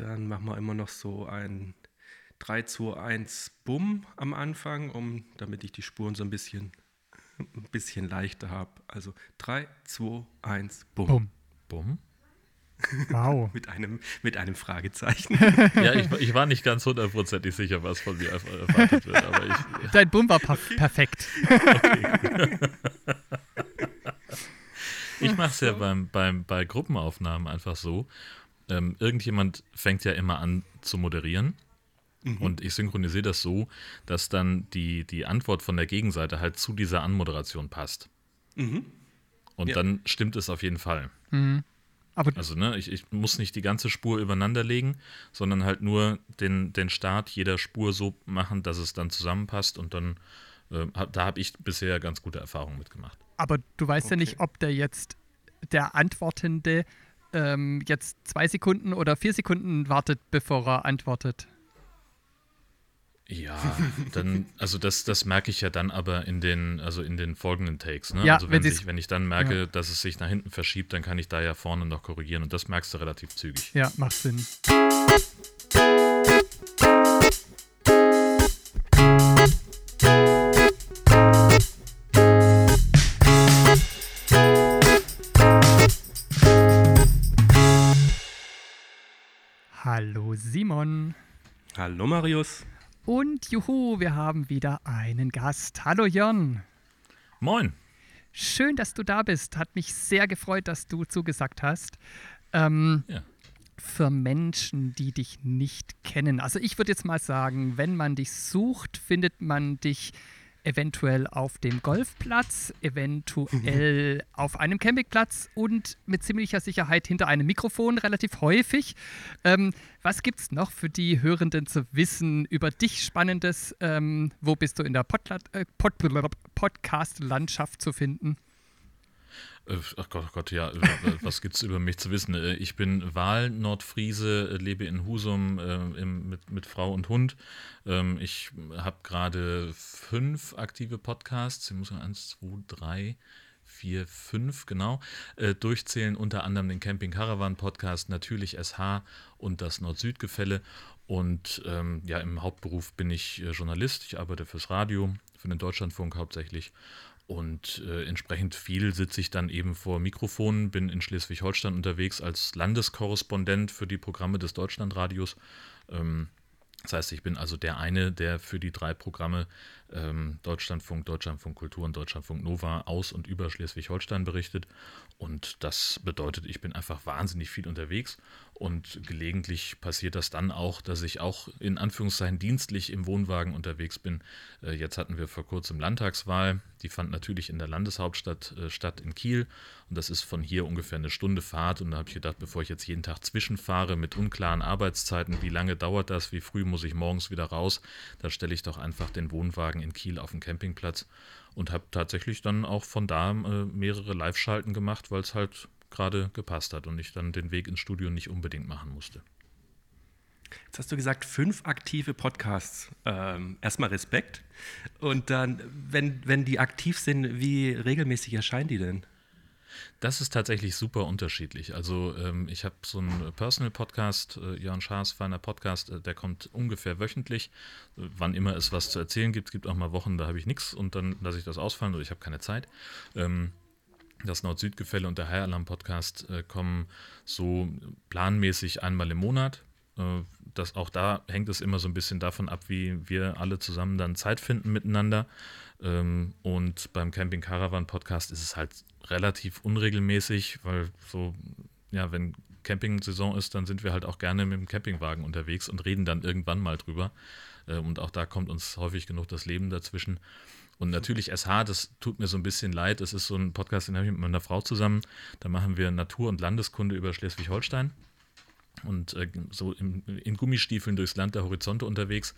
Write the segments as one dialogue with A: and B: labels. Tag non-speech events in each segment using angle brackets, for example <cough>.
A: Dann machen wir immer noch so ein 3, 2, 1 Bumm am Anfang, um, damit ich die Spuren so ein bisschen, ein bisschen leichter habe. Also 3, 2, 1 Bumm.
B: Bumm.
C: Bumm.
B: Wow. <laughs>
A: mit, einem, mit einem Fragezeichen. <laughs>
C: Ja, ich, ich war nicht ganz hundertprozentig sicher, was von mir erwartet wird, aber ich. <laughs>
B: Dein Bumm war perf perfekt.
C: Ich mache es ja beim, beim, bei Gruppenaufnahmen einfach so. Ähm, irgendjemand fängt ja immer an zu moderieren. Und ich synchronisiere das so, dass dann die, die Antwort von der Gegenseite halt zu dieser Anmoderation passt.
A: Mhm.
C: Und
A: Ja.
C: dann stimmt es auf jeden Fall.
B: Aber
C: Also, ne, ich, ich muss nicht die ganze Spur übereinander legen, sondern halt nur den, den Start jeder Spur so machen, dass es dann zusammenpasst. Und dann, äh, hab, da habe ich bisher ganz gute Erfahrungen mitgemacht.
B: Aber du weißt ja
A: Okay.
B: nicht, ob der jetzt, der Antwortende, ähm, jetzt zwei Sekunden oder vier Sekunden wartet, bevor er antwortet.
C: Ja, dann, also das, das merke ich ja dann aber in den, also in den folgenden Takes. Ne?
B: Ja,
C: also
B: wenn
C: wenn, sich, wenn ich dann merke, dass es sich nach hinten verschiebt, dann kann ich da ja vorne noch korrigieren und das merkst du relativ zügig.
B: Ja, macht Sinn. Simon.
A: Hallo Marius.
B: Und juhu, wir haben wieder einen Gast. Hallo Jörn.
C: Moin!
B: Schön, dass du da bist. Hat mich sehr gefreut, dass du zugesagt hast. Ähm,
C: Ja.
B: Für Menschen, die dich nicht kennen. Also ich würde jetzt mal sagen, wenn man dich sucht, findet man dich eventuell auf dem Golfplatz, eventuell auf einem Campingplatz und mit ziemlicher Sicherheit hinter einem Mikrofon relativ häufig. Ähm, was gibt es noch für die Hörenden zu wissen über dich Spannendes? Ähm, wo bist du in der Podla- äh, Pod Podcast-Landschaft zu finden?
C: Äh, Ach Gott, ach Gott, ja, äh, was gibt's über mich zu wissen? Äh, Ich bin Wahl-Nordfriese, äh, lebe in Husum äh, im, mit, mit Frau und Hund. Ähm, Ich habe gerade fünf aktive Podcasts. Ich muss mal eins, zwei, drei, vier, fünf, genau, äh, durchzählen. Unter anderem den Camping Caravan Podcast, natürlich SH und das Nord-Süd-Gefälle. Und ähm, ja, im Hauptberuf bin ich äh, Journalist. Ich arbeite fürs Radio, für den Deutschlandfunk hauptsächlich. Und äh, entsprechend viel sitze ich dann eben vor Mikrofonen, bin in Schleswig-Holstein unterwegs als Landeskorrespondent für die Programme des Deutschlandradios. Ähm, das heißt, ich bin also der eine, der für die drei Programme ähm, Deutschlandfunk, Deutschlandfunk Kultur und Deutschlandfunk Nova aus und über Schleswig-Holstein berichtet. Und das bedeutet, ich bin einfach wahnsinnig viel unterwegs. Und gelegentlich passiert das dann auch, dass ich auch in Anführungszeichen dienstlich im Wohnwagen unterwegs bin. Äh, jetzt hatten wir vor kurzem Landtagswahl. Die fand natürlich in der Landeshauptstadt äh, statt in Kiel. Und das ist von hier ungefähr eine Stunde Fahrt. Und da habe ich gedacht, bevor ich jetzt jeden Tag zwischenfahre mit unklaren Arbeitszeiten, wie lange dauert das, wie früh muss ich morgens wieder raus, da stelle ich doch einfach den Wohnwagen in Kiel auf den Campingplatz und habe tatsächlich dann auch von da äh, mehrere Live-Schalten gemacht, weil es halt gerade gepasst hat und ich dann den Weg ins Studio nicht unbedingt machen musste.
A: Jetzt hast du gesagt, fünf aktive Podcasts. Ähm, erstmal Respekt. Und dann, wenn, wenn die aktiv sind, wie regelmäßig erscheinen die denn?
C: Das ist tatsächlich super unterschiedlich. Also ähm, ich habe so einen Personal-Podcast, äh, Jörn Schaas, feiner Podcast, äh, der kommt ungefähr wöchentlich. Äh, wann immer es was zu erzählen gibt, gibt auch mal Wochen, da habe ich nichts und dann lasse ich das ausfallen oder ich habe keine Zeit. Ähm, das Nord-Süd-Gefälle und der High Alarm Podcast äh, kommen so planmäßig einmal im Monat. Äh, das, auch da hängt es immer so ein bisschen davon ab, wie wir alle zusammen dann Zeit finden miteinander. Ähm, und beim Camping Caravan Podcast ist es halt relativ unregelmäßig, weil so, ja, wenn Camping-Saison ist, dann sind wir halt auch gerne mit dem Campingwagen unterwegs und reden dann irgendwann mal drüber. Äh, und auch da kommt uns häufig genug das Leben dazwischen. Und natürlich SH, das tut mir so ein bisschen leid. Das ist so ein Podcast, den habe ich mit meiner Frau zusammen. Da machen wir Natur- und Landeskunde über Schleswig-Holstein und äh, so im, in Gummistiefeln durchs Land der Horizonte unterwegs.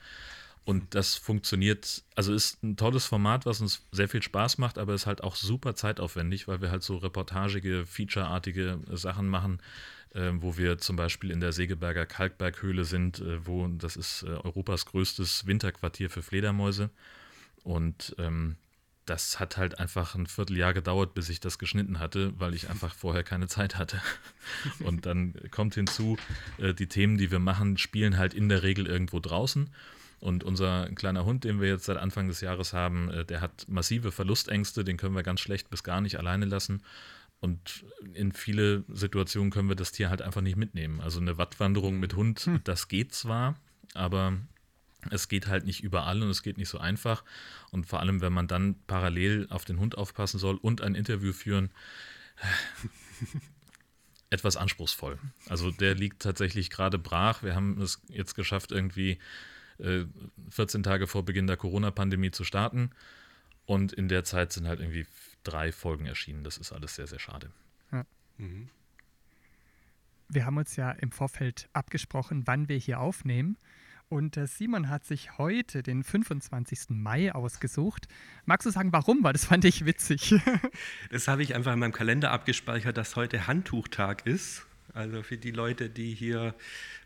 C: Und das funktioniert, also ist ein tolles Format, was uns sehr viel Spaß macht, aber ist halt auch super zeitaufwendig, weil wir halt so reportagige, featureartige Sachen machen, äh, wo wir zum Beispiel in der Segeberger Kalkberghöhle sind, äh, wo das ist äh, Europas größtes Winterquartier für Fledermäuse. Und ähm, das hat halt einfach ein Vierteljahr gedauert, bis ich das geschnitten hatte, weil ich einfach vorher keine Zeit hatte. <laughs> Und dann kommt hinzu, äh, die Themen, die wir machen, spielen halt in der Regel irgendwo draußen. Und unser kleiner Hund, den wir jetzt seit Anfang des Jahres haben, äh, der hat massive Verlustängste, den können wir ganz schlecht bis gar nicht alleine lassen. Und in viele Situationen können wir das Tier halt einfach nicht mitnehmen. Also eine Wattwanderung mit Hund, hm. das geht zwar, aber es geht halt nicht überall und es geht nicht so einfach. Und vor allem, wenn man dann parallel auf den Hund aufpassen soll und ein Interview führen, etwas anspruchsvoll. Also der liegt tatsächlich gerade brach. Wir haben es jetzt geschafft, irgendwie äh, 14 Tage vor Beginn der Corona-Pandemie zu starten. Und in der Zeit sind halt irgendwie drei Folgen erschienen. Das ist alles sehr, sehr schade. Ja. Mhm.
B: Wir haben uns ja im Vorfeld abgesprochen, wann wir hier aufnehmen. Und äh, Simon hat sich heute den 25. Mai ausgesucht. Magst du sagen, warum? Weil das fand ich witzig. <laughs>
A: das habe ich einfach in meinem Kalender abgespeichert, dass heute Handtuchtag ist. Also für die Leute, die hier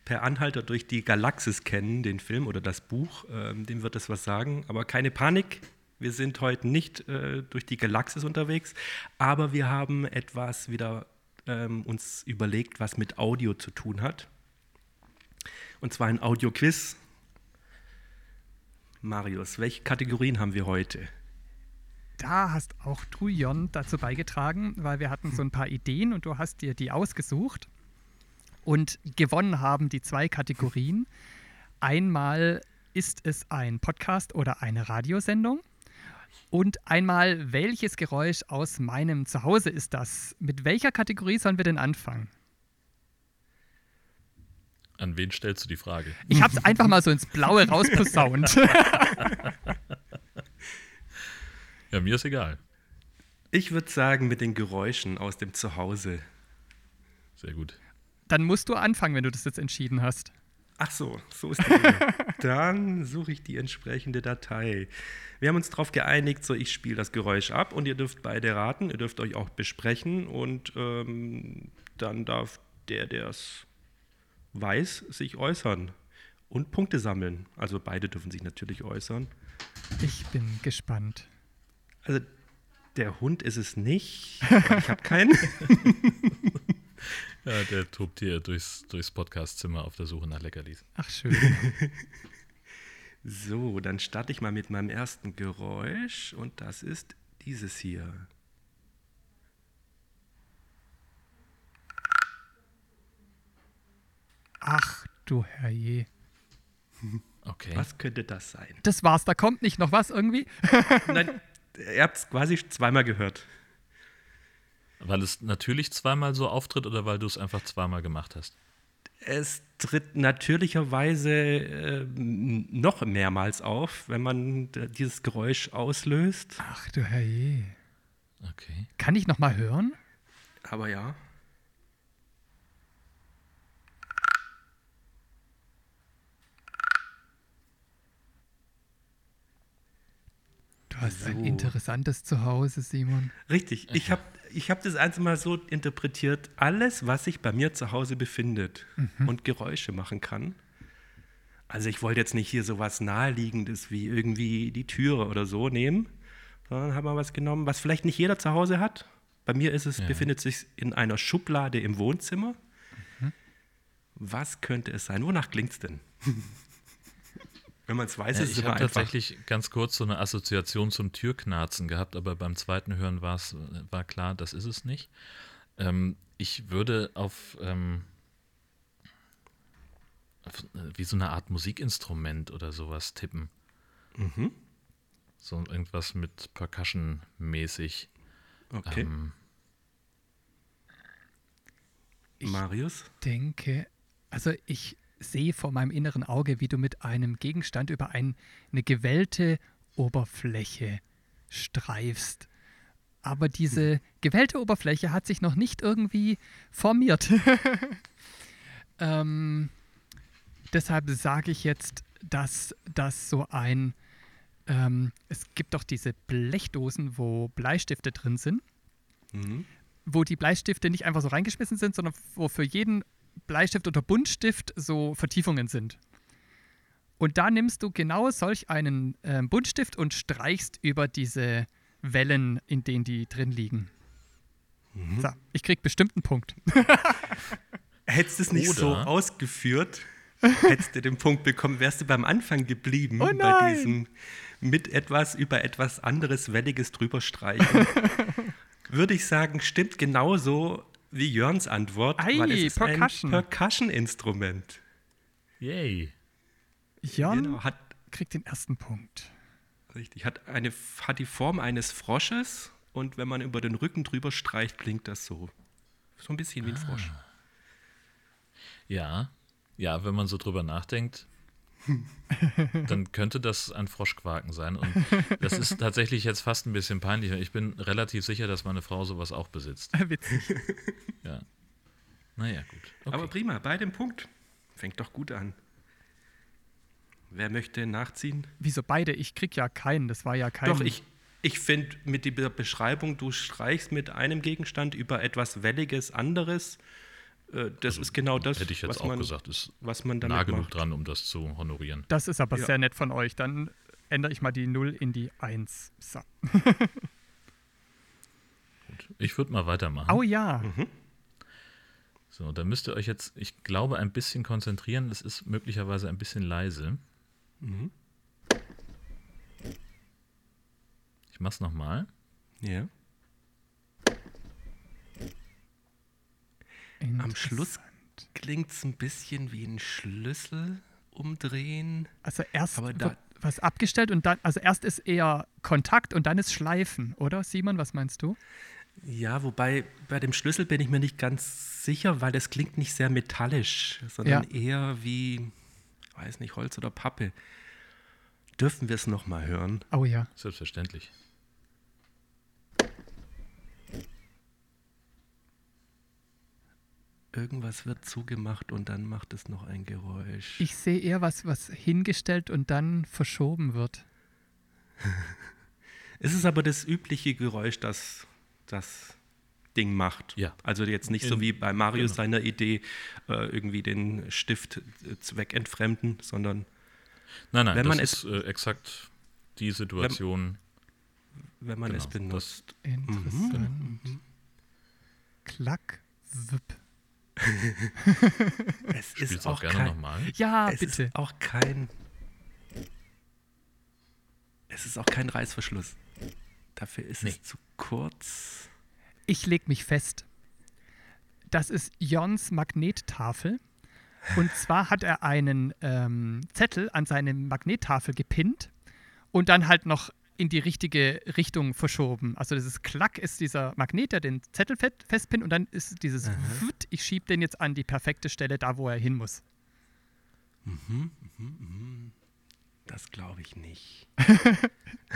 A: per Anhalter durch die Galaxis kennen, den Film oder das Buch, ähm, dem wird das was sagen. Aber keine Panik, wir sind heute nicht äh, durch die Galaxis unterwegs, aber wir haben etwas wieder ähm, uns überlegt, was mit Audio zu tun hat. Und zwar ein Audio-Quiz. Marius, welche Kategorien haben wir heute?
B: Da hast auch du, Jon, dazu beigetragen, weil wir hatten so ein paar Ideen und du hast dir die ausgesucht. Und gewonnen haben die zwei Kategorien. Einmal ist es ein Podcast oder eine Radiosendung. Und einmal, welches Geräusch aus meinem Zuhause ist das? Mit welcher Kategorie sollen wir denn anfangen?
C: An wen stellst du die Frage?
B: Ich habe es einfach mal so ins Blaue rausposaunt. <laughs>
C: ja, mir ist egal.
A: Ich würde sagen, mit den Geräuschen aus dem Zuhause.
C: Sehr gut.
B: Dann musst du anfangen, wenn du das jetzt entschieden hast.
A: Ach so, so ist das. <laughs> Dann suche ich die entsprechende Datei. Wir haben uns darauf geeinigt, so ich spiele das Geräusch ab und ihr dürft beide raten, ihr dürft euch auch besprechen und ähm, dann darf der, der es weiß, sich äußern und Punkte sammeln. Also beide dürfen sich natürlich äußern.
B: Ich bin gespannt.
A: Also der Hund ist es nicht. Ich habe keinen. <laughs>
C: ja, der tobt hier durchs, durchs Podcastzimmer auf der Suche nach Leckerlis.
B: Ach, schön. <laughs>
A: so, dann starte ich mal mit meinem ersten Geräusch und das ist dieses hier.
B: Ach du Herrje.
A: Okay. Was könnte das sein?
B: Das war's, da kommt nicht noch was irgendwie?
A: Nein, ihr habt es quasi zweimal gehört.
C: Weil es natürlich zweimal so auftritt oder weil du es einfach zweimal gemacht hast?
A: Es tritt natürlicherweise äh, noch mehrmals auf, wenn man dieses Geräusch auslöst.
B: Ach du Herrje.
C: Okay.
B: Kann ich noch mal hören?
A: Aber ja.
B: Du hast so. ein interessantes Zuhause, Simon.
A: Richtig. Ich habe ich hab das einfach mal so interpretiert, alles, was sich bei mir zu Hause befindet mhm. und Geräusche machen kann. Also ich wollte jetzt nicht hier so was Naheliegendes wie irgendwie die Türe oder so nehmen, sondern habe mal was genommen, was vielleicht nicht jeder zu Hause hat. Bei mir ist es, ja. befindet sich in einer Schublade im Wohnzimmer. Mhm. Was könnte es sein? Wonach klingt es denn? <laughs> Wenn man es weiß,
C: ja,
A: ist es
C: Ich habe tatsächlich ganz kurz so eine Assoziation zum Türknarzen gehabt, aber beim zweiten Hören war klar, das ist es nicht. Ähm, ich würde auf, ähm, auf, wie so eine Art Musikinstrument oder sowas tippen. Mhm. So irgendwas mit Percussion mäßig.
A: Okay. Ähm, Marius?
B: Ich denke, also ich sehe vor meinem inneren Auge, wie du mit einem Gegenstand über ein, eine gewellte Oberfläche streifst. Aber diese hm. gewellte Oberfläche hat sich noch nicht irgendwie formiert. <laughs> ähm, deshalb sage ich jetzt, dass das so ein... Ähm, es gibt doch diese Blechdosen, wo Bleistifte drin sind. Mhm. Wo die Bleistifte nicht einfach so reingeschmissen sind, sondern wo für jeden Bleistift oder Buntstift so Vertiefungen sind. Und da nimmst du genau solch einen äh, Buntstift und streichst über diese Wellen, in denen die drin liegen.
A: Mhm.
B: So, ich krieg bestimmt einen Punkt. <laughs>
A: Hättest du es nicht
C: Oder-
A: so ausgeführt, hättest du den Punkt bekommen, wärst du beim Anfang geblieben
B: Oh
A: bei diesem mit etwas über etwas anderes Welliges drüber streichen. <laughs> Würde ich sagen, stimmt genauso wie Jörns Antwort,
B: Ei,
A: weil es ist
B: Percussion.
A: ein Percussion-Instrument.
C: Yay.
B: Jon
A: Genau, hat,
B: kriegt den ersten Punkt.
A: richtig, hat, eine, hat die Form eines Frosches und wenn man über den Rücken drüber streicht, klingt das so. So ein bisschen wie ein Frosch.
C: Ja, ja, wenn man so drüber nachdenkt, dann könnte das ein Froschquaken sein. Und das ist tatsächlich jetzt fast ein bisschen peinlich. Ich bin relativ sicher, dass meine Frau sowas auch besitzt. <laughs>
B: Witzig.
C: Ja. Naja, gut. Okay.
A: Aber prima, bei dem Punkt. Fängt doch gut an. Wer möchte nachziehen?
B: Wieso beide? Ich krieg ja keinen. Das war ja kein.
A: Doch, ich, ich finde mit dieser Beschreibung, du streichst mit einem Gegenstand über etwas Welliges anderes, äh, das ist genau das,
C: Hätte ich jetzt
A: was,
C: auch
A: man,
C: gesagt, ist
A: was man
C: nah
A: damit
C: genug
A: macht.
C: dran, um das zu honorieren.
B: Das ist aber
A: Ja.
B: sehr nett von euch. Dann ändere ich mal die 0 in die 1. So. <laughs>
C: Gut. Ich würde mal weitermachen.
B: Oh ja.
C: So, da müsst ihr euch jetzt, ich glaube, ein bisschen konzentrieren. Es ist möglicherweise ein bisschen leise.
A: Mhm.
C: Ich mach's nochmal.
A: Ja. Am Schluss klingt es ein bisschen wie ein Schlüssel umdrehen.
B: Also erst
A: Aber da-
B: wird was abgestellt und dann, also erst ist eher Kontakt und dann ist Schleifen, oder Simon, was meinst du?
A: Ja, wobei bei dem Schlüssel bin ich mir nicht ganz sicher, weil das klingt nicht sehr metallisch, sondern eher wie, weiß nicht, Holz oder Pappe. Dürfen wir es nochmal hören?
B: Oh ja.
C: Selbstverständlich.
A: Irgendwas wird zugemacht und dann macht es noch ein Geräusch.
B: Ich sehe eher was, was hingestellt und dann verschoben wird. <laughs>
A: es ist aber das übliche Geräusch, das das Ding macht.
C: Ja.
A: Also jetzt nicht so
C: In-
A: wie bei Mario
C: genau.
A: seiner Idee, äh, irgendwie den Stift äh, zweckentfremden, sondern
C: Nein, nein,
A: Wenn man
C: das ist äh, exakt die Situation.
A: wenn man es
C: Genau, das-
A: benutzt.
B: Interessant. Klack, wipp. <laughs>
A: Es
C: Spiel's
A: ist
C: auch
A: auch
C: gerne
A: kein,
C: nochmal.
B: Ja,
A: es
B: bitte.
A: ist auch kein. Es ist auch kein Reißverschluss. Dafür ist
C: Nee.
A: es zu kurz.
B: Ich leg mich fest. Das ist Jons Magnettafel. Und zwar hat er einen ähm, Zettel an seine Magnettafel gepinnt und dann halt noch in die richtige Richtung verschoben. Also dieses Klack ist dieser Magnet, der den Zettel fe- festpinnt und dann ist dieses Wut, ich schiebe den jetzt an die perfekte Stelle, da wo er hin muss.
A: Das glaube ich nicht. <laughs>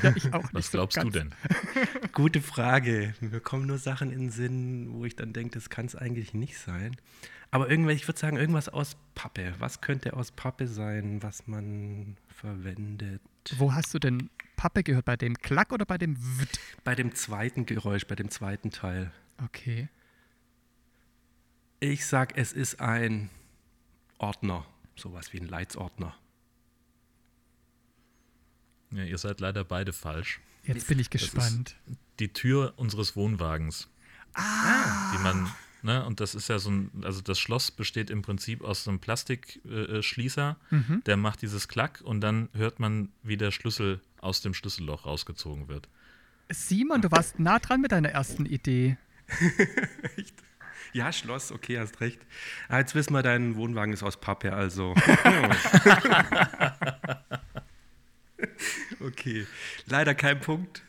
B: Ja, ich auch nicht
C: Was
B: so
C: glaubst du
B: ganz.
C: denn? <laughs>
A: Gute Frage. Mir kommen nur Sachen in den Sinn, wo ich dann denke, das kann es eigentlich nicht sein. Aber irgendwann, ich würde sagen, irgendwas aus Pappe. Was könnte aus Pappe sein, was man verwendet?
B: Wo hast du denn Pappe gehört? Bei dem Klack oder bei dem Wut?
A: Bei dem zweiten Geräusch, bei dem zweiten Teil.
B: Okay.
A: Ich sag, es ist ein Ordner. Sowas wie ein Leitsordner.
C: Ja, ihr seid leider beide falsch.
B: Jetzt bin ich
C: Das ist-
B: gespannt.
C: Die Tür unseres Wohnwagens.
B: Ah.
C: Die man, ne, und das ist ja so ein, also das Schloss besteht im Prinzip aus so einem Plastikschließer, äh.
B: Mhm.
C: der macht dieses Klack und dann hört man, wie der Schlüssel aus dem Schlüsselloch rausgezogen wird.
B: Simon, du warst nah dran mit deiner ersten Idee. <laughs>
A: Ja, Schloss, okay, hast recht. Ah, jetzt wissen wir, dein Wohnwagen ist aus Pappe, also. <laughs> <laughs> okay, leider kein Punkt.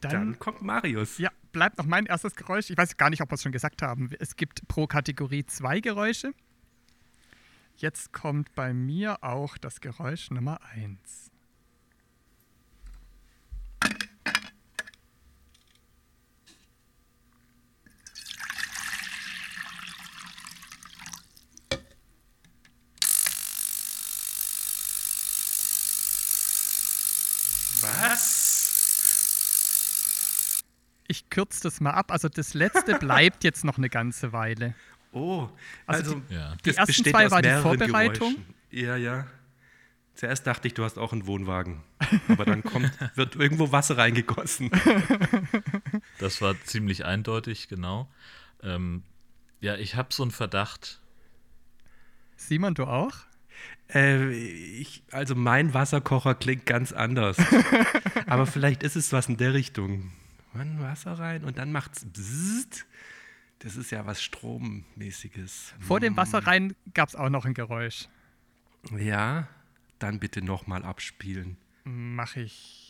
B: Dann,
A: Dann kommt Marius.
B: ja, bleibt noch mein erstes Geräusch. Ich weiß gar nicht, ob wir es schon gesagt haben. Es gibt pro Kategorie zwei Geräusche. Jetzt kommt bei mir auch das Geräusch Nummer eins.
A: Was?
B: Ich kürze das mal ab. Also das letzte bleibt jetzt noch eine ganze Weile.
A: Oh,
B: Also
A: also,
C: Ja.
B: Die
A: das
B: ersten zwei war die Vorbereitung.
A: Geräuschen. Ja, ja. Zuerst dachte ich, du hast auch einen Wohnwagen. Aber dann kommt, <laughs> wird irgendwo Wasser reingegossen.
C: Das war ziemlich eindeutig, genau. Ähm, ja, ich habe so einen Verdacht.
B: Simon, du auch?
A: Äh, ich, also mein Wasserkocher klingt ganz anders. <laughs> Aber vielleicht ist es was in der Richtung. Man Wasser rein und dann macht's bzzzt. Das ist ja was Strommäßiges.
B: Vor dem Wasser rein gab es auch noch ein Geräusch.
A: Ja, dann bitte nochmal abspielen.
B: Mach ich.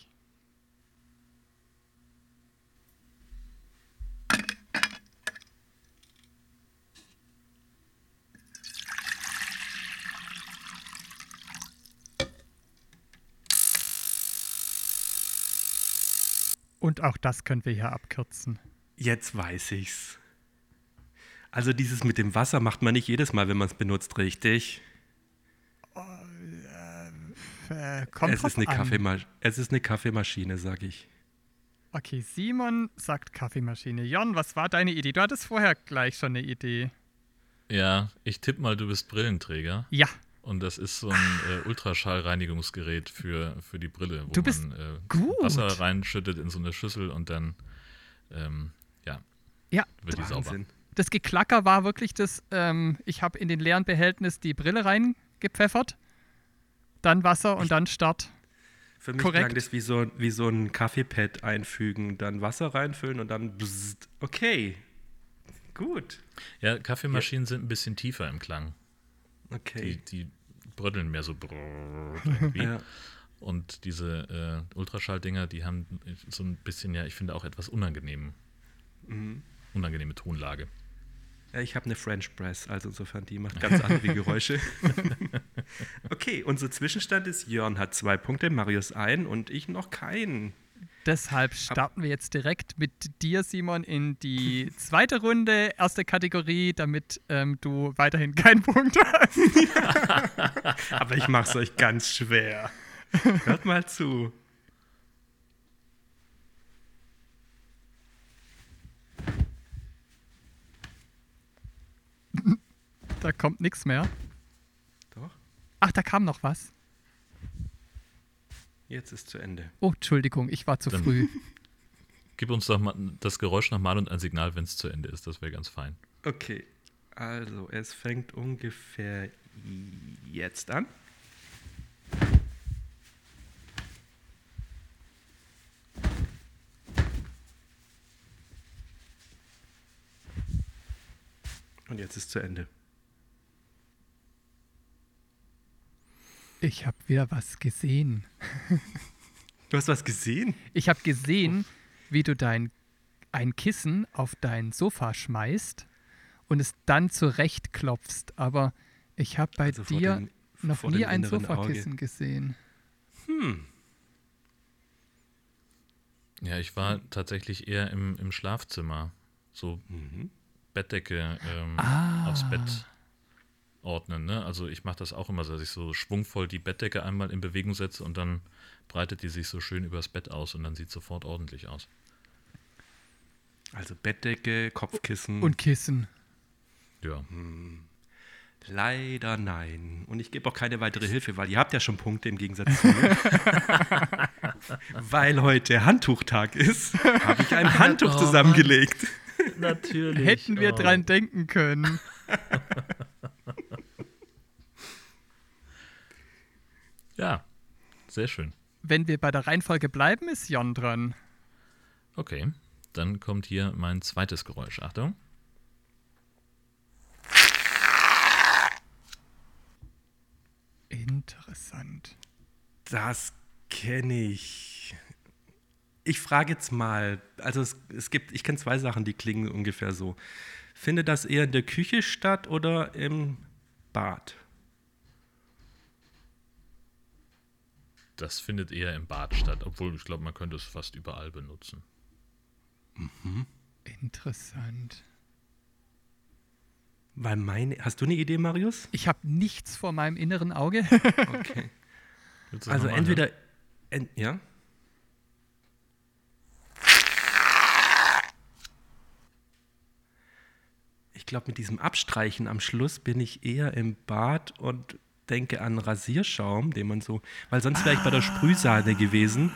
B: Und auch das können wir hier abkürzen.
A: Jetzt weiß ich's. Also dieses mit dem Wasser macht man nicht jedes Mal, wenn man es benutzt, richtig?
B: Äh, kommt
A: Es
B: drauf
A: ist, eine
B: an.
A: Es ist eine Kaffeemaschine, sag ich.
B: Okay, Simon sagt Kaffeemaschine. Jon, was war deine Idee? Du hattest vorher gleich schon eine Idee.
C: Ja, ich tippe mal, du bist Brillenträger.
B: Ja,
C: Und das ist so ein äh, Ultraschallreinigungsgerät für, für die Brille, wo
B: Du bist
C: man äh,
B: gut.
C: Wasser reinschüttet in so eine Schüssel und dann ähm, ja,
B: ja.
C: wird die sauber.
A: Wahnsinn.
B: Das Geklacker war wirklich das, ähm, ich habe in den leeren Behältnis die Brille reingepfeffert, dann Wasser und dann Start.
A: Für mich
B: Korrekt.
A: klang das wie so, wie so ein Kaffeepad einfügen, dann Wasser reinfüllen und dann bzzzt. Okay, gut.
C: Ja, Kaffeemaschinen sind ein bisschen tiefer im Klang. Die,
A: Okay.
C: die bröddeln mehr so irgendwie. <laughs>
A: Ja.
C: Und diese äh, Ultraschalldinger, die haben so ein bisschen, ja, ich finde auch etwas unangenehm.
A: Mhm.
C: Unangenehme Tonlage.
A: Ja, ich habe eine French Press, also insofern, die macht ganz andere Geräusche. <laughs> okay, unser Zwischenstand ist, Jörn hat zwei Punkte, Marius ein und ich noch keinen.
B: Deshalb starten wir jetzt direkt mit dir, Simon, in die zweite Runde, erste Kategorie, damit ähm, du weiterhin keinen <laughs> Punkt hast. <laughs>
A: Aber ich mache es euch ganz schwer. Hört mal zu.
B: Da kommt nichts mehr.
A: Doch,
B: Ach, da kam noch was.
A: Jetzt ist zu Ende.
B: Oh, Entschuldigung, ich war zu
C: Dann-
B: früh. <laughs>
C: Gib uns doch mal das Geräusch nochmal und ein Signal, wenn es zu Ende ist. Das wäre ganz fein.
A: Okay, also es fängt ungefähr jetzt an. Und jetzt ist zu Ende.
B: Ich habe wieder was gesehen.
A: Du hast was gesehen?
B: Ich habe gesehen, wie du dein ein Kissen auf dein Sofa schmeißt und es dann zurechtklopfst. Aber ich habe bei
A: Also
B: dir
A: dem-
B: noch nie ein Sofakissen gesehen.
A: Hm.
C: Ja, ich war tatsächlich eher im, im Schlafzimmer. So
A: Mhm.
C: Bettdecke ähm,
B: Ah.
C: aufs Bett ordnen. Ne? Also ich mache das auch immer so, dass ich so schwungvoll die Bettdecke einmal in Bewegung setze und dann breitet die sich so schön übers Bett aus und dann sieht es sofort ordentlich aus.
A: Also Bettdecke, Kopfkissen.
B: Und Kissen.
C: Ja.
A: Leider nein. Und ich gebe auch keine weitere Hilfe, weil ihr habt ja schon Punkte im Gegensatz zu mir. <laughs> weil heute Handtuchtag ist, habe ich ein Handtuch
C: Oh,
A: zusammengelegt.
C: Natürlich.
B: Hätten
C: Oh.
B: wir dran denken können. <laughs>
C: Ja, sehr schön.
B: Wenn wir bei der Reihenfolge bleiben, ist Jon dran.
C: Okay, dann kommt hier mein zweites Geräusch. Achtung.
B: Interessant.
A: Das kenne ich. Ich frage jetzt mal, also es, es gibt, ich kenne zwei Sachen, die klingen ungefähr so. Findet das eher in der Küche statt oder im Bad?
C: Das findet eher im Bad statt, obwohl ich glaube, man könnte es fast überall benutzen.
B: Interessant.
A: Weil meine, hast du eine Idee, Marius?
B: Ich habe nichts vor meinem inneren Auge. <laughs>
A: Okay. Also entweder, en, ja? Ich glaube, mit diesem Abstreichen am Schluss bin ich eher im Bad und denke an Rasierschaum, den man so, weil sonst wäre ich bei der Sprühsahne gewesen.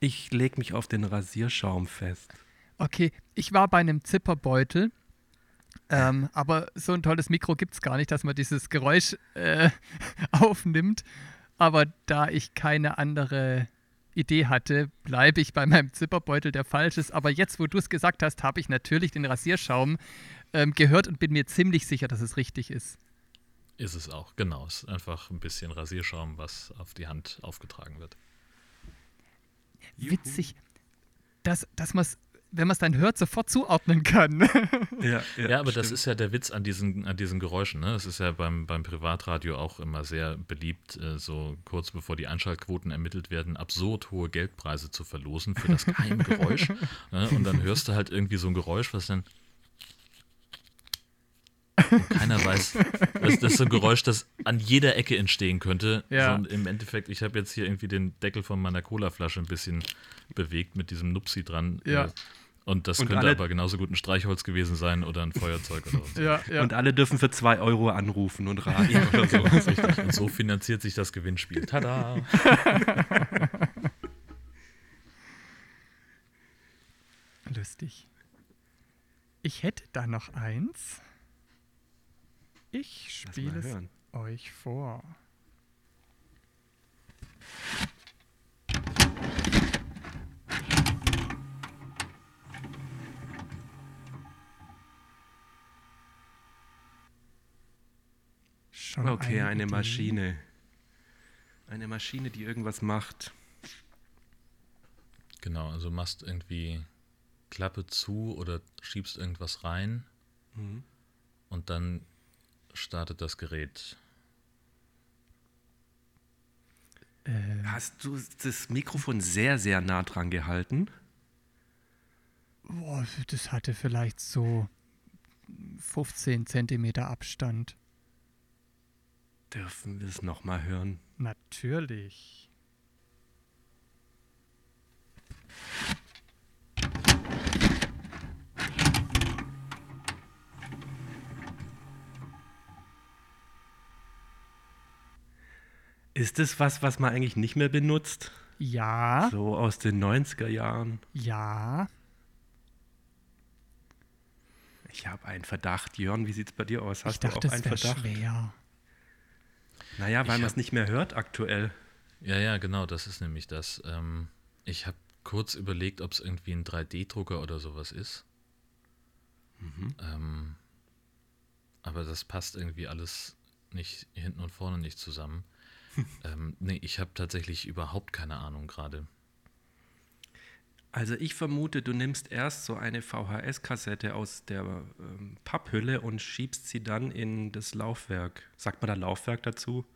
A: Ich lege mich auf den Rasierschaum fest.
B: Okay, ich war bei einem Zipperbeutel, ähm, aber so ein tolles Mikro gibt es gar nicht, dass man dieses Geräusch äh, <laughs> aufnimmt. Aber da ich keine andere Idee hatte, bleibe ich bei meinem Zipperbeutel, der falsch ist. Aber jetzt, wo du es gesagt hast, habe ich natürlich den Rasierschaum ähm, gehört und bin mir ziemlich sicher, dass es richtig ist.
C: Ist es auch, genau. Es ist einfach ein bisschen Rasierschaum, was auf die Hand aufgetragen wird.
B: Witzig, dass, dass man es, wenn man es dann hört, sofort zuordnen kann. <laughs>
C: ja, ja, ja, aber stimmt. das ist ja der Witz an diesen, an diesen Geräuschen. Ne? Das ist ja beim, beim Privatradio auch immer sehr beliebt, äh, so kurz bevor die Einschaltquoten ermittelt werden, absurd hohe Geldpreise zu verlosen für das <laughs> Geheimgeräusch. ne? Und dann hörst du halt irgendwie so ein Geräusch, was dann und keiner weiß. Das, das, ist so ein Geräusch, das an jeder Ecke entstehen könnte. Ja. So, Im Endeffekt, ich habe jetzt hier irgendwie den Deckel von meiner Colaflasche ein bisschen bewegt mit diesem Nupsi dran.
B: Ja.
C: Und das und könnte aber genauso gut ein Streichholz gewesen sein oder ein Feuerzeug oder so. <laughs>
A: Ja, ja. Und alle dürfen für 2 Euro anrufen und raten oder so.
C: und so finanziert sich das Gewinnspiel. Tada! <laughs>
B: Lustig. Ich hätte da noch eins. Ich spiele es euch vor.
A: Schon okay, eine, eine Maschine. Eine Maschine, die irgendwas macht.
C: Genau, also machst irgendwie Klappe zu oder schiebst irgendwas rein mhm. und dann startet das Gerät.
A: Äh, Hast du das Mikrofon sehr, sehr nah dran gehalten?
B: Boah, das hatte vielleicht so 15 Zentimeter Abstand.
A: Dürfen wir es nochmal hören?
B: Natürlich.
A: Ist es was, was man eigentlich nicht mehr benutzt?
B: Ja.
A: So aus den 90er Jahren?
B: Ja.
A: Ich habe einen Verdacht. Jörn, wie sieht es bei dir aus?
B: Hast ich dachte, du auch einen Verdacht? Schwer.
A: Naja, weil man es nicht mehr hört aktuell.
C: Ja, ja, genau, das ist nämlich das. Ähm, ich habe kurz überlegt, ob es irgendwie ein 3D-Drucker oder sowas ist. Mhm. Ähm, aber das passt irgendwie alles nicht hinten und vorne nicht zusammen. <laughs> ähm, nee, ich habe tatsächlich überhaupt keine Ahnung gerade.
A: Also ich vermute, du nimmst erst so eine VHS-Kassette aus der ähm, Papphülle und schiebst sie dann in das Laufwerk. Sagt man da Laufwerk dazu?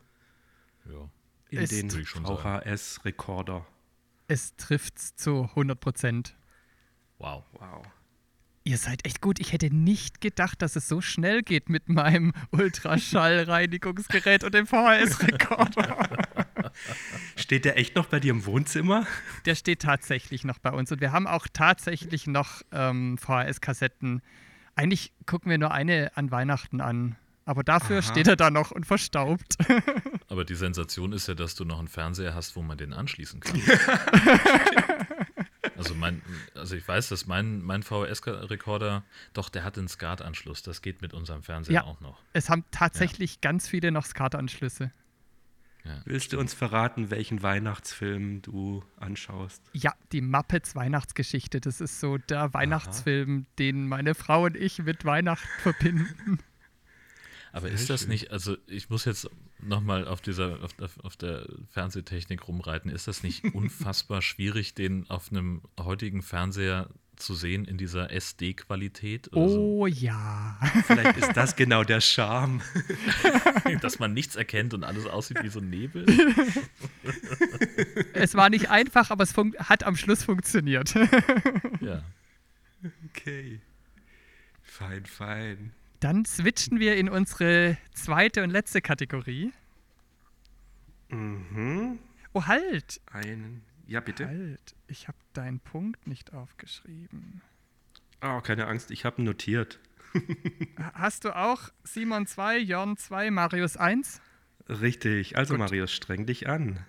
C: Ja.
A: In es den VHS-Rekorder.
B: Es trifft zu 100 Prozent.
C: Wow.
A: Wow.
B: Ihr seid echt gut. Ich hätte nicht gedacht, dass es so schnell geht mit meinem Ultraschallreinigungsgerät und dem VHS-Rekorder. <laughs>
A: Steht der echt noch bei dir im Wohnzimmer?
B: Der steht tatsächlich noch bei uns. Und wir haben auch tatsächlich noch ähm, VHS-Kassetten. Eigentlich gucken wir nur eine an Weihnachten an. Aber dafür Aha. steht er da noch und verstaubt.
C: Aber die Sensation ist ja, dass du noch einen Fernseher hast, wo man den anschließen kann. <laughs> <laughs> Also mein, also ich weiß, dass mein, mein VHS-Rekorder, doch, der hat einen SCART-Anschluss. Das geht mit unserem Fernseher ja, auch noch.
B: Es haben tatsächlich ja. ganz viele noch SCART-Anschlüsse.
A: Ja. Willst du uns verraten, welchen Weihnachtsfilm du anschaust?
B: Ja, die Muppets Weihnachtsgeschichte. Das ist so der Weihnachtsfilm, Aha. den meine Frau und ich mit Weihnachten verbinden.
C: Aber Sehr ist das schön. nicht, also ich muss jetzt nochmal auf dieser, auf, auf, der Fernsehtechnik rumreiten, ist das nicht <laughs> unfassbar schwierig, den auf einem heutigen Fernseher zu sehen in dieser SD-Qualität?
B: Oh so? ja.
A: Vielleicht ist das <laughs> genau der Charme. <laughs>
C: Dass man nichts erkennt und alles aussieht wie so ein Nebel.
B: es war nicht einfach, aber es hat am Schluss funktioniert.
C: ja.
A: Okay. Fein, fein.
B: Dann switchen wir in unsere zweite und letzte Kategorie.
A: Mhm.
B: Oh, halt!
A: Einen. Ja, bitte.
B: Halt, ich habe deinen Punkt nicht aufgeschrieben.
A: Oh, keine Angst, ich habe notiert. <laughs>
B: Hast du auch Simon 2, Jörn 2, Marius 1?
A: Richtig. Also
B: Gut.
A: Marius, streng dich an.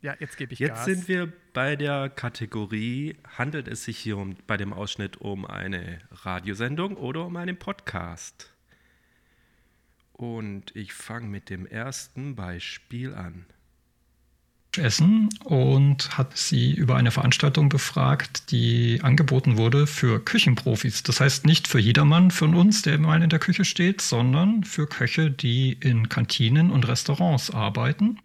B: Ja, jetzt gebe ich
A: Jetzt
B: Gas.
A: sind wir bei der Kategorie, handelt es sich hier um, bei dem Ausschnitt um eine Radiosendung oder um einen Podcast? Und ich fange mit dem ersten Beispiel an.
D: Essen und hat sie über eine Veranstaltung befragt, die angeboten wurde für Küchenprofis. Das heißt nicht für jedermann von uns, der mal in der Küche steht, sondern für Köche, die in Kantinen und Restaurants arbeiten.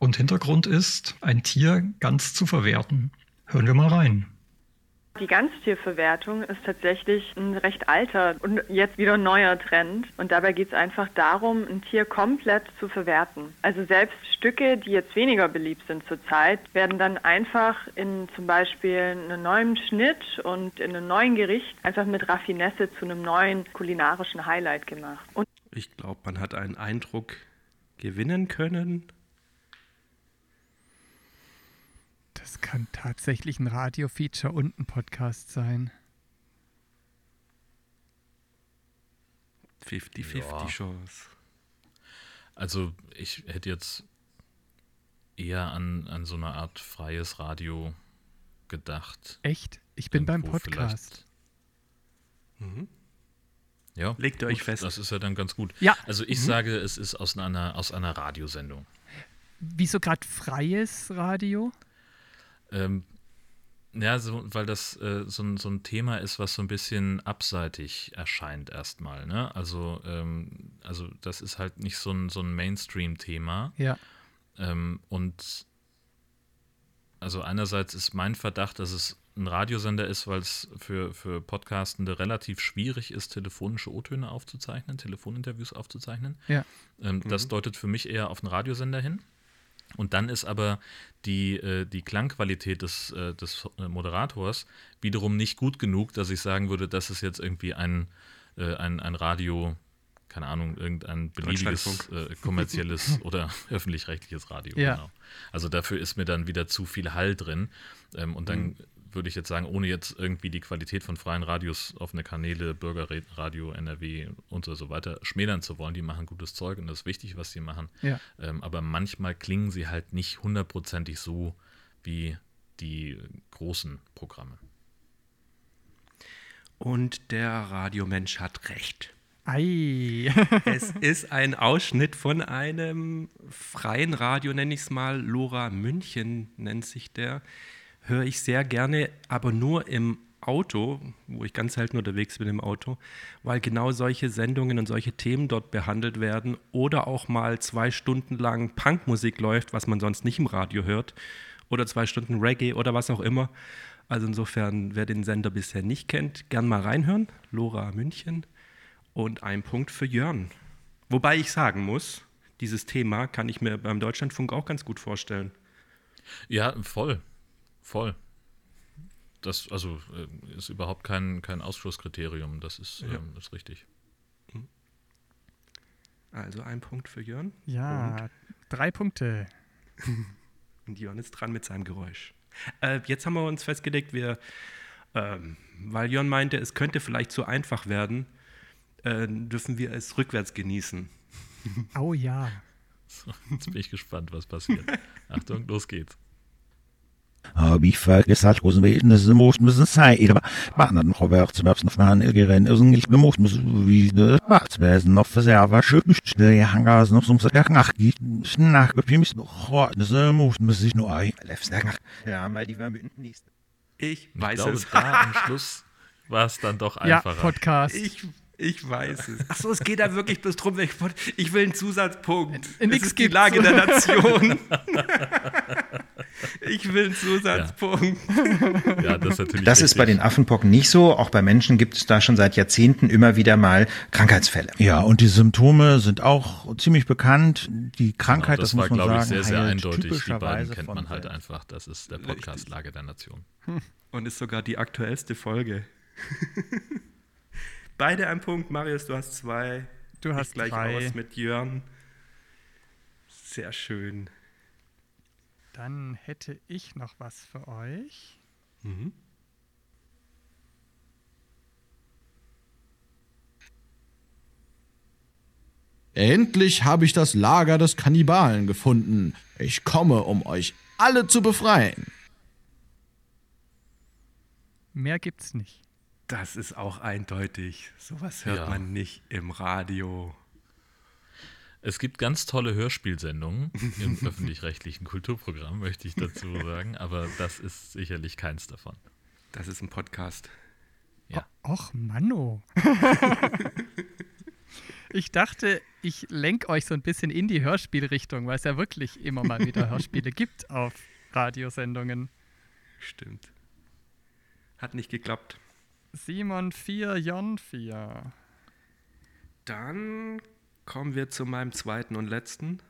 D: Und Hintergrund ist, ein Tier ganz zu verwerten. Hören wir mal rein.
E: Die Ganztierverwertung ist tatsächlich ein recht alter und jetzt wieder neuer Trend. Und dabei geht es einfach darum, ein Tier komplett zu verwerten. Also selbst Stücke, die jetzt weniger beliebt sind zurzeit, werden dann einfach in zum Beispiel einen neuen Schnitt und in einem neuen Gericht einfach mit Raffinesse zu einem neuen kulinarischen Highlight gemacht. Und
A: Ich glaube, man hat einen Eindruck gewinnen können.
B: Das kann tatsächlich ein Radio-Feature und ein Podcast sein.
A: 50-50
C: Ja.
A: Chance.
C: Also ich hätte jetzt eher an, an so eine Art freies Radio gedacht.
B: Echt? Ich bin beim Podcast.
A: Mhm.
C: Ja,
A: Legt ihr euch
C: gut,
A: fest.
C: Das ist ja dann ganz gut.
B: Ja.
C: Also ich sage, es ist aus einer, aus einer Radiosendung.
B: Wieso gerade freies Radio?
C: Ähm, ja, so, weil das äh, so, ein, so ein Thema ist, was so ein bisschen abseitig erscheint erstmal. Ne? Also, ähm, also das ist halt nicht so ein, so ein Mainstream-Thema.
B: Ja.
C: Ähm, und also einerseits ist mein Verdacht, dass es ein Radiosender ist, weil es für, für Podcastende relativ schwierig ist, telefonische O-Töne aufzuzeichnen, Telefoninterviews aufzuzeichnen.
B: Ja.
C: Ähm, Das deutet für mich eher auf einen Radiosender hin. Und dann ist aber die, äh, die Klangqualität des, äh, des äh, Moderators wiederum nicht gut genug, dass ich sagen würde, das ist jetzt irgendwie ein, äh, ein, ein Radio, keine Ahnung, irgendein beliebiges äh, kommerzielles <laughs> oder <laughs> öffentlich-rechtliches Radio.
B: Ja.
C: Genau. Also dafür ist mir dann wieder zu viel Hall drin. Ähm, und dann
A: Mhm.
C: Würde ich jetzt sagen, ohne jetzt irgendwie die Qualität von freien Radios, offene Kanäle, Bürgerradio, NRW und so weiter schmälern zu wollen. Die machen gutes Zeug und das ist wichtig, was sie machen.
B: Ja.
C: Ähm, aber manchmal klingen sie halt nicht hundertprozentig so wie die großen Programme.
A: Und der Radiomensch hat recht.
B: Ei. <laughs>
A: Es ist ein Ausschnitt von einem freien Radio, nenne ich es mal. Lora München nennt sich der. Höre ich sehr gerne, aber nur im Auto, wo ich ganz selten unterwegs bin im Auto, weil genau solche Sendungen und solche Themen dort behandelt werden oder auch mal zwei Stunden lang Punkmusik läuft, was man sonst nicht im Radio hört, oder zwei Stunden Reggae oder was auch immer. Also insofern, wer den Sender bisher nicht kennt, gern mal reinhören. Lora München. Und ein Punkt für Jörn. Wobei ich sagen muss, dieses Thema kann ich mir beim Deutschlandfunk auch ganz gut vorstellen.
C: Ja, voll. Voll. Das also äh, ist überhaupt kein, kein Ausschlusskriterium. Das ist,
A: Ja.
C: ähm, ist richtig.
A: Also ein Punkt für Jörn.
B: Ja, drei Punkte. <laughs>
A: Und Jörn ist dran mit seinem Geräusch. Äh, jetzt haben wir uns festgelegt, wir, ähm, weil Jörn meinte, es könnte vielleicht zu einfach werden, äh, dürfen wir es rückwärts genießen.
B: Oh ja. <laughs>
C: So, jetzt bin ich gespannt, was passiert. <laughs> Achtung, los geht's.
F: Bifag gesagt, was wir in das Mut müssen sein, aber Bahnen vorwärts, wir haben von der Geren, ist nicht gemacht, muss, wie der Wachtwesen noch Verserver schützt, der Hangar noch zum Sack nach geht, nach gepimst noch, das Mut muss sich nur ein, Lefsack. Ja, weil die Wärme unten
A: liest.
C: Ich
A: weiß
C: glaube,
A: es.
C: da am Schluss war es dann doch <laughs> einfacher.
B: Ja, Podcast.
A: Ich ich weiß es. Achso, es geht da wirklich bis drum. Ich, ich will einen Zusatzpunkt.
B: In, in
A: es ist die Lage der <laughs> Nation. <laughs> ich will einen Zusatzpunkt.
C: ja, das ist natürlich
G: Das ist bei den Affenpocken nicht so. Auch bei Menschen gibt es da schon seit Jahrzehnten immer wieder mal Krankheitsfälle.
F: Ja, und die Symptome sind auch ziemlich bekannt. Die Krankheit,
C: Genau,
F: das,
C: das, war,
F: muss man
C: glaube
F: sagen,
C: ich, sehr, sehr
F: heilt
C: eindeutig. Die beiden
F: typischerweise
C: kennt man halt einfach. Das ist der Podcast Lage der Nation.
A: Und ist sogar die aktuellste Folge. <laughs> Beide ein Punkt. Marius, du hast zwei.
B: Du
A: Ich
B: hast
A: gleich
B: drei.
A: aus mit Jörn. Sehr schön.
B: Dann hätte ich noch was für euch. Mhm.
H: Endlich habe ich das Lager des Kannibalen gefunden. Ich komme, um euch alle zu befreien.
B: Mehr gibt's nicht.
A: Das ist auch eindeutig. Sowas hört
C: ja.
A: man nicht im Radio.
C: Es gibt ganz tolle Hörspielsendungen im <laughs> öffentlich-rechtlichen Kulturprogramm, möchte ich dazu sagen, aber das ist sicherlich keins davon.
A: Das ist ein Podcast.
C: Ja.
B: Och, Manno. <laughs> ich dachte, ich lenke euch so ein bisschen in die Hörspielrichtung, weil es ja wirklich immer mal wieder <laughs> Hörspiele gibt auf Radiosendungen.
A: Stimmt. Hat nicht geklappt.
B: Simon 4, Jon 4.
A: Dann kommen wir zu meinem zweiten und letzten.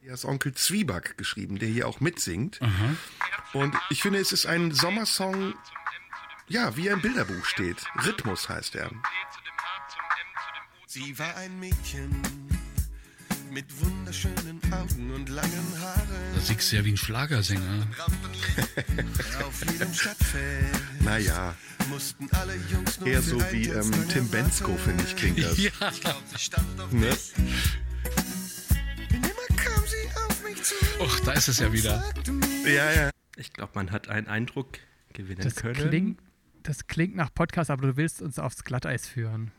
I: Er ist Onkel Zwieback geschrieben, der hier auch mitsingt. Und ich finde, es ist ein Sommersong, ja, wie er im Bilderbuch steht. Rhythmus heißt er.
J: Sie war ein Mädchen mit wunderschönen Augen und langen Haaren.
K: Da siehst du ja wie ein Schlagersänger.
J: Auf jedem Stadtfest
I: Naja,
J: mussten alle Jungs nur
I: eher so wie ähm, Tim Bensko, finde ich, klingt das.
K: Ja.
J: Sie stand auf
I: Ne?
J: Denn immer kam sie auf mich zu.
K: Och, da ist es ja wieder.
I: Ja, ja.
A: Ich glaube, man hat einen Eindruck gewinnen
B: Das
A: können.
B: klingt, das klingt nach Podcast, aber du willst uns aufs Glatteis führen.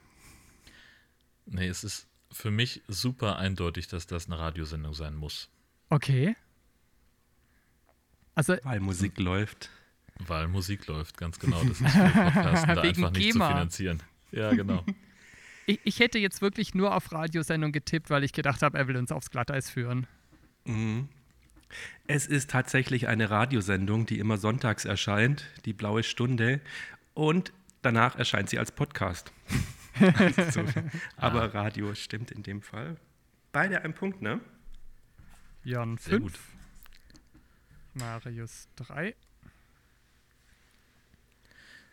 C: Nee, es ist für mich super eindeutig, dass das eine Radiosendung sein muss,
B: Okay. Also,
A: Weil Musik läuft.
C: weil Musik läuft, ganz genau. Das ist für <laughs> Podcasten da einfach nicht zu
B: GEMA.
C: finanzieren. Ja, genau. <laughs>
B: ich, ich hätte jetzt wirklich nur auf Radiosendung getippt, weil ich gedacht habe, er will uns aufs Glatteis führen.
A: Mhm. Es ist tatsächlich eine Radiosendung, die immer sonntags erscheint, die blaue Stunde. Und danach erscheint sie als Podcast. <laughs> also, <laughs> aber Radio stimmt in dem Fall. Beide ein Punkt, ne?
B: Jan
C: Sehr
B: 5. Marius 3.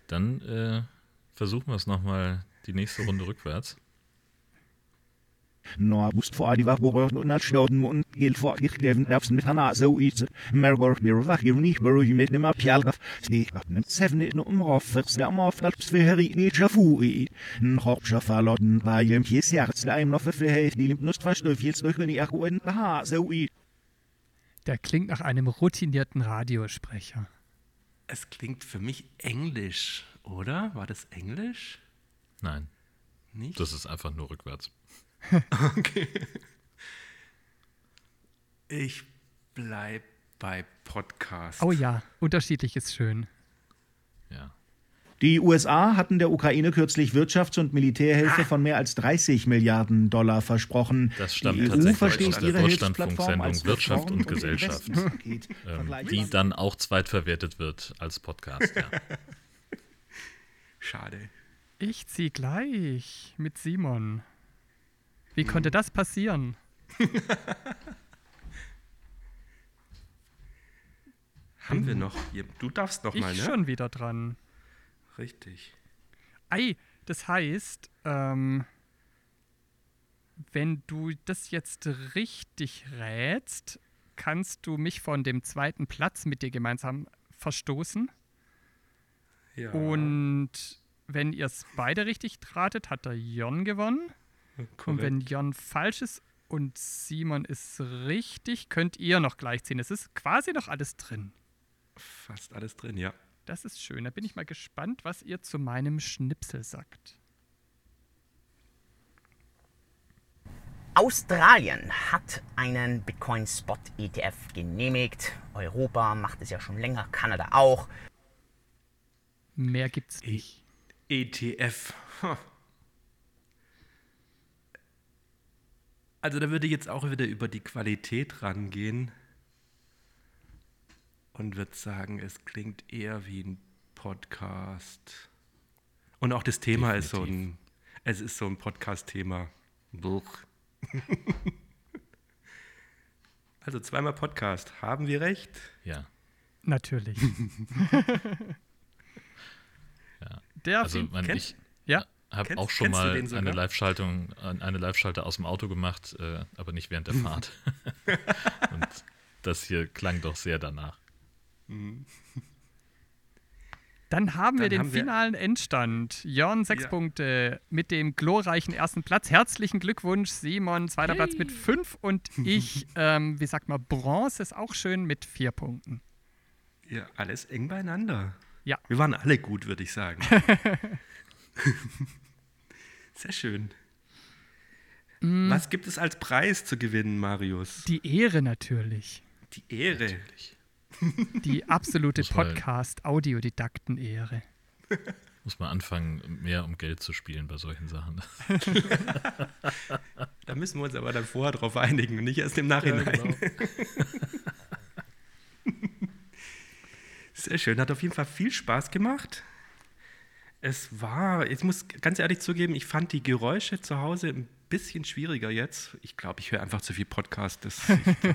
C: Dann äh, versuchen wir es nochmal die nächste Runde rückwärts.
F: Nå bust for de var på rørt under slåden mund helt for at klæven nærmest med han har så i sig. Mergor bliver vakir ni bør i med dem af pjalgaf. Stik at den sevne no umroffer slam af flalps feheri ni chafu i. En hopscha falloden var hjem kjes hjerts leim no for flehet ni limp nust forstøf helt stykken i akuen har så i.
B: Der klingt nach einem routinierten Radiosprecher.
A: Es klingt für mich englisch, oder? War das englisch?
C: Nein,
A: Nicht?
C: das ist einfach nur rückwärts. <laughs>
A: okay. Ich bleib bei Podcast.
B: Oh ja, unterschiedlich ist schön.
C: Ja.
F: Die USA hatten der Ukraine kürzlich Wirtschafts- und Militärhilfe von mehr als 30 Milliarden Dollar versprochen.
C: Das stammt
F: die EU
C: tatsächlich
F: versteht
C: aus der Deutschlandfunksendung Wirtschaft
F: Reform-
C: und Gesellschaft, <laughs> ähm, die dann auch zweitverwertet wird als Podcast. Ja. <laughs>
A: Schade.
B: Ich zieh gleich mit Simon. Wie konnte das passieren? <laughs>
A: Haben wir noch? Du darfst noch
B: Ich
A: mal, ne?
B: schon wieder dran.
A: Richtig.
B: Ei, das heißt, ähm, wenn du das jetzt richtig rätst, kannst du mich von dem zweiten Platz mit dir gemeinsam verstoßen.
A: Ja.
B: Und wenn ihr es beide richtig ratet, hat der Jon gewonnen. Und wenn Jon falsch ist und Simon ist richtig, könnt ihr noch gleichziehen. Es ist quasi noch alles drin.
A: Fast alles drin, ja.
B: Das ist schön. Da bin ich mal gespannt, was ihr zu meinem Schnipsel sagt.
L: Australien hat einen Bitcoin-Spot-ETF genehmigt. Europa macht es ja schon länger, Kanada auch.
B: Mehr gibt's nicht.
A: ETF. Also da würde ich jetzt auch wieder über die Qualität rangehen und würde sagen, es klingt eher wie ein Podcast. Und auch das Thema ist so ein, es ist so ein Podcast-Thema. Buch. <laughs> also zweimal Podcast. Haben wir recht?
C: Ja.
B: Natürlich. <laughs> <laughs>
C: ja.
B: Der
C: also man, ich
B: ja.
C: Habe auch schon mal eine Live-Schaltung, eine Live-Schalte aus dem Auto gemacht, äh, aber nicht während der <laughs> Fahrt. <laughs> Und das hier klang doch sehr danach.
A: Mhm.
B: Dann haben wir
A: Dann
B: den
A: haben wir-
B: finalen Endstand. Jörn sechs
A: Ja.
B: Punkte mit dem glorreichen ersten Platz. Herzlichen Glückwunsch, Simon, zweiter Platz mit fünf und <laughs> ich, ähm, wie sagt man, Bronze ist auch schön mit vier Punkten.
A: Ja, alles eng beieinander.
B: Ja.
A: Wir waren alle gut, würde ich sagen. Sehr schön. Was gibt es als Preis zu gewinnen, Marius?
B: Die Ehre natürlich.
A: Die Ehre.
B: Die absolute Podcast-Audiodidakten-Ehre.
C: Muss man anfangen, mehr um Geld zu spielen bei solchen Sachen. <laughs>
A: Da müssen wir uns aber dann vorher drauf einigen und nicht erst im Nachhinein.
C: genau. <laughs>
A: Sehr schön, hat auf jeden Fall viel Spaß gemacht. Es war, ich muss ganz ehrlich zugeben, ich fand die Geräusche zu Hause ein bisschen schwieriger jetzt. Ich glaube, ich höre einfach zu viel Podcast. Das, da <laughs>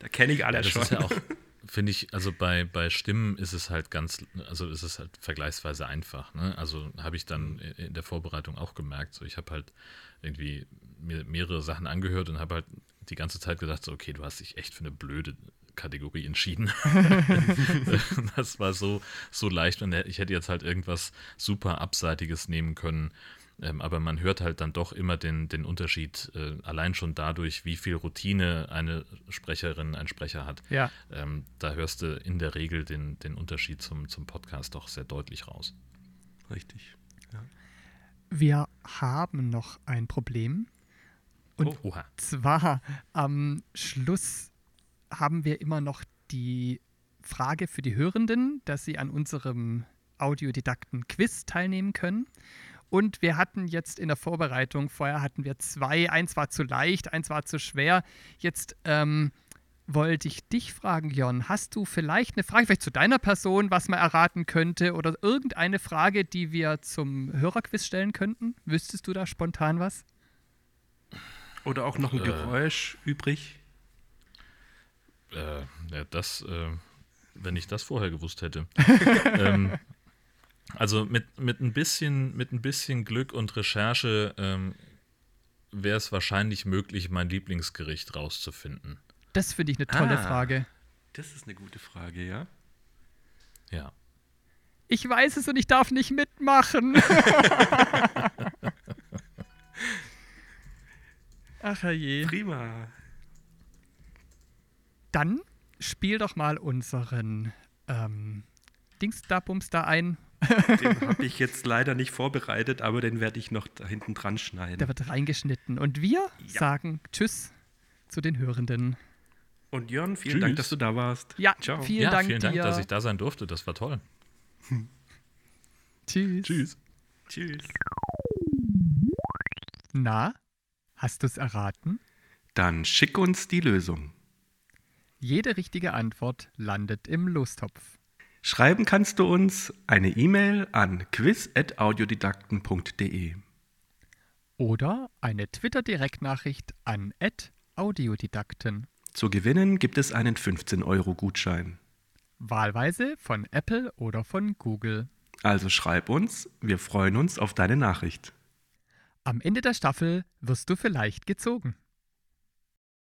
A: da kenne ich alle
C: Ja, das
A: schon.
C: ist ja auch, finde ich, also bei, bei Stimmen ist es halt ganz, also ist es halt vergleichsweise einfach. Ne? Also habe ich dann in der Vorbereitung auch gemerkt, so ich habe halt irgendwie mir mehrere Sachen angehört und habe halt die ganze Zeit gedacht, so, okay, du hast dich echt für eine blöde Kategorie entschieden. <laughs> das war so, so leicht und ich hätte jetzt halt irgendwas super Abseitiges nehmen können. Ähm, aber man hört halt dann doch immer den, den Unterschied, äh, allein schon dadurch, wie viel Routine eine Sprecherin, ein Sprecher hat.
B: Ja.
C: Ähm, da hörst du in der Regel den, den Unterschied zum, zum Podcast doch sehr deutlich raus.
A: Richtig.
B: Wir haben noch ein Problem. Und
C: Oh, oha.
B: zwar am Schluss haben wir immer noch die Frage für die Hörenden, dass sie an unserem Audiodidakten-Quiz teilnehmen können. Und wir hatten jetzt in der Vorbereitung, vorher hatten wir zwei, eins war zu leicht, eins war zu schwer. Jetzt ähm, wollte ich dich fragen, Jon, hast du vielleicht eine Frage, vielleicht zu deiner Person, was man erraten könnte oder irgendeine Frage, die wir zum Hörerquiz stellen könnten? Wüsstest du da spontan was?
A: Oder auch noch ein
C: Äh.
A: Geräusch übrig.
C: Äh, ja, das, äh, wenn ich das vorher gewusst hätte. <laughs> ähm, also mit, mit, ein bisschen, mit ein bisschen Glück und Recherche ähm, wäre es wahrscheinlich möglich, mein Lieblingsgericht rauszufinden.
B: Das finde ich eine tolle
A: Ah.
B: Frage.
A: Das ist eine gute Frage, ja.
C: Ja.
B: Ich weiß es und ich darf nicht mitmachen. <laughs> Ach je.
A: Prima.
B: Dann spiel doch mal unseren ähm, Dings da, Bums da ein.
A: Den <laughs> habe ich jetzt leider nicht vorbereitet, aber den werde ich noch da hinten dran schneiden.
B: Der wird reingeschnitten. Und wir sagen Tschüss zu den Hörenden.
A: Und Jörn, vielen
C: Tschüss.
A: Dank, dass du da warst.
B: Ja,
A: Ciao.
B: vielen
C: ja,
B: Dank
C: vielen
B: dir.
C: Dank, dass ich da sein durfte. Das war toll.
B: Tschüss.
C: Tschüss.
A: Tschüss.
B: Na, hast du es erraten?
A: Dann schick uns die Lösung.
B: Jede richtige Antwort landet im Lostopf.
A: Schreiben kannst du uns eine E-Mail an quiz.audiodidakten.de.
B: Oder eine Twitter-Direktnachricht an audiodidakten.
A: Zu gewinnen gibt es einen 15-Euro-Gutschein.
B: Wahlweise von Apple oder von Google.
A: Also schreib uns, wir freuen uns auf deine Nachricht.
B: Am Ende der Staffel wirst du vielleicht gezogen.